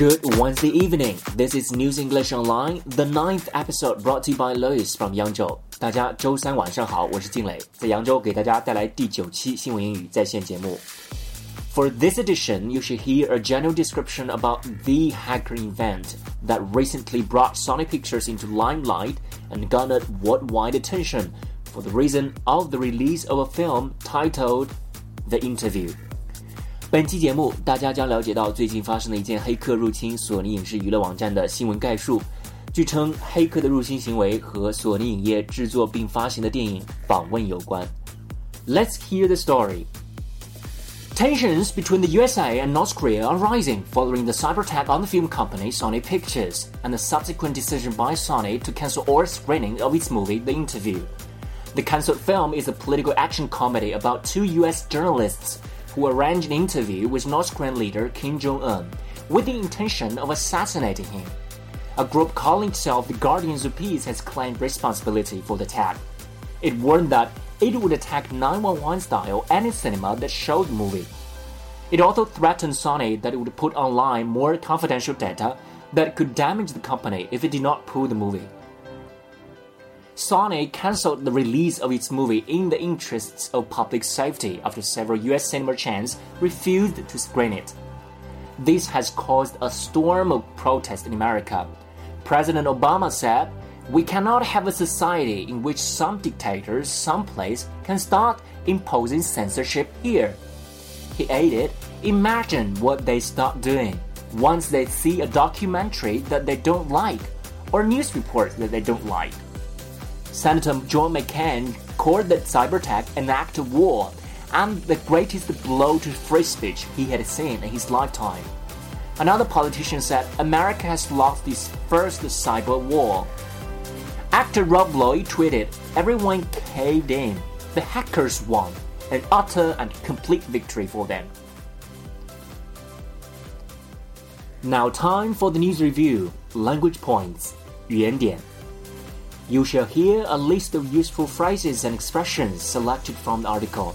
Good Wednesday evening. This is News English Online, the ninth episode brought to you by Lewis from Yangzhou. 大家周三晚上好，我是靖磊，在扬州给大家带来第九期新闻英语在线节目。For this edition, you should hear a general description about the hacker event that recently brought Sony Pictures into limelight and garnered worldwide attention for the reason of the release of a film titled The Interview. 本期节目，大家将了解到最近发生的一件黑客入侵索尼影视娱乐网站的新闻概述。据称，黑客的入侵行为和索尼影业制作并发行的电影《访问》有关。Let's hear the story. Tensions between the USA and North Korea are rising following the cyber attack on the film company Sony Pictures and the subsequent decision by Sony to cancel all screening of its movie The Interview. The cancelled film is a political action comedy about two US journalists who arranged an interview with North Korean leader Kim Jong un with the intention of assassinating him. A group calling itself the Guardians of Peace has claimed responsibility for the attack. It warned that it would attack 911 style any cinema that showed the movie. It also threatened Sony that it would put online more confidential data that could damage the company if it did not pull the movie. Sony cancelled the release of its movie in the interests of public safety after several US cinema chains refused to screen it. This has caused a storm of protest in America. President Obama said, We cannot have a society in which some dictators someplace can start imposing censorship here. He added, Imagine what they start doing once they see a documentary that they don't like or news reports that they don't like. Senator John McCain called the cyber attack an act of war and the greatest blow to free speech he had seen in his lifetime. Another politician said America has lost its first cyber war. Actor Rob Lowe tweeted, Everyone caved in. The hackers won. An utter and complete victory for them. Now, time for the news review. Language points. you shall hear a list of useful phrases and expressions selected from the article.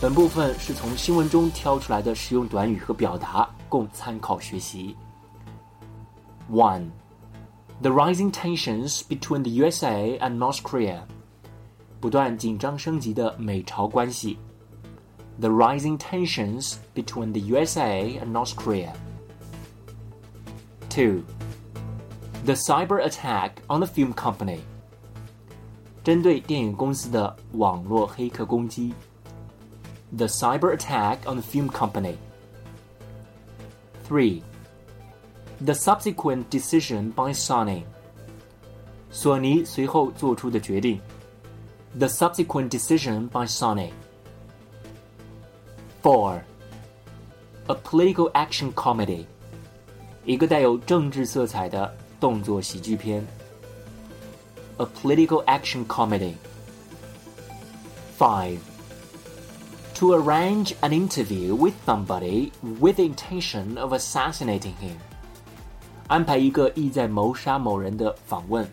本部分是从新闻中挑出来的实用短语和表达，供参考学习。One, the rising tensions between the USA and North Korea. 不断紧张升级的美朝关系。The rising tensions between the USA and North Korea. Two the cyber attack on the film company. 针对电影公司的网络黑客攻击。The cyber attack on the film company. 3. The subsequent decision by Sony. 索尼随后做出的决定。The subsequent decision by Sony. 4. A political action comedy. 一个带有政治色彩的 动作喜剧片，a political action comedy. Five. To arrange an interview with somebody with the intention of assassinating him. 安排一个意在谋杀某人的访问。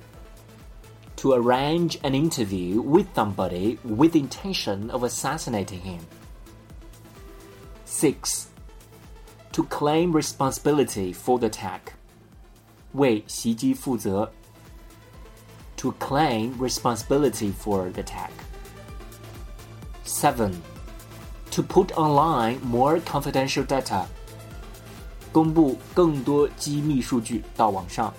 To arrange an interview with somebody with the intention of assassinating him. Six. To claim responsibility for the attack. 为袭击负责，to claim responsibility for the attack. Seven, to put online more confidential data. 公布更多机密数据到网上，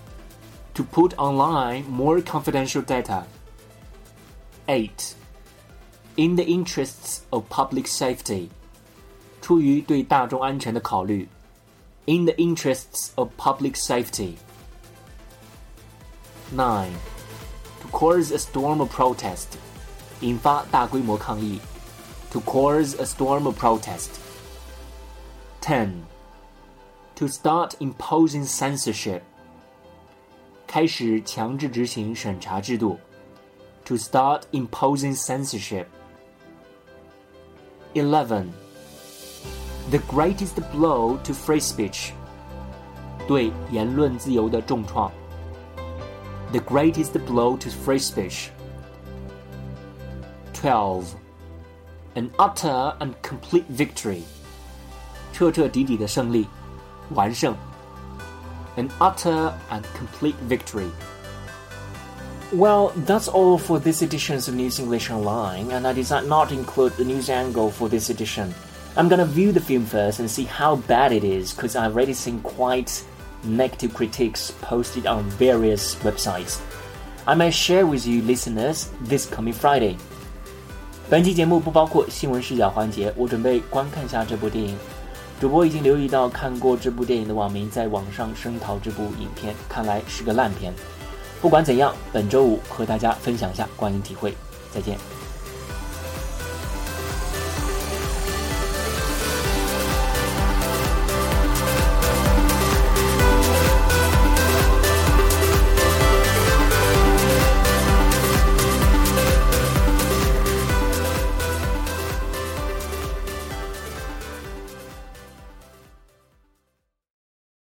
to put online more confidential data. Eight, in the interests of public safety. 出于对大众安全的考虑，in the interests of public safety. 9. To cause a storm of protest. 引发大规模抗议. To cause a storm of protest. 10. To start imposing censorship. 开始强制执行审查制度. To start imposing censorship. 11. The greatest blow to free speech. 对言论自由的重创 the greatest blow to free speech. 12. An utter and complete victory. 彻彻底底的胜利，完胜。 an utter and complete victory. Well, that's all for this edition of News English Online, and I decided not to include the news angle for this edition. I'm gonna view the film first and see how bad it is, because I've already seen quite negative critiques posted on various websites. I may share with you listeners this coming Friday. 本期节目不包括新闻视角环节，我准备观看下这部电影。主播已经留意到看过这部电影的网民在网上声讨这部影片，看来是个烂片。不管怎样，本周五和大家分享一下观影体会。再见。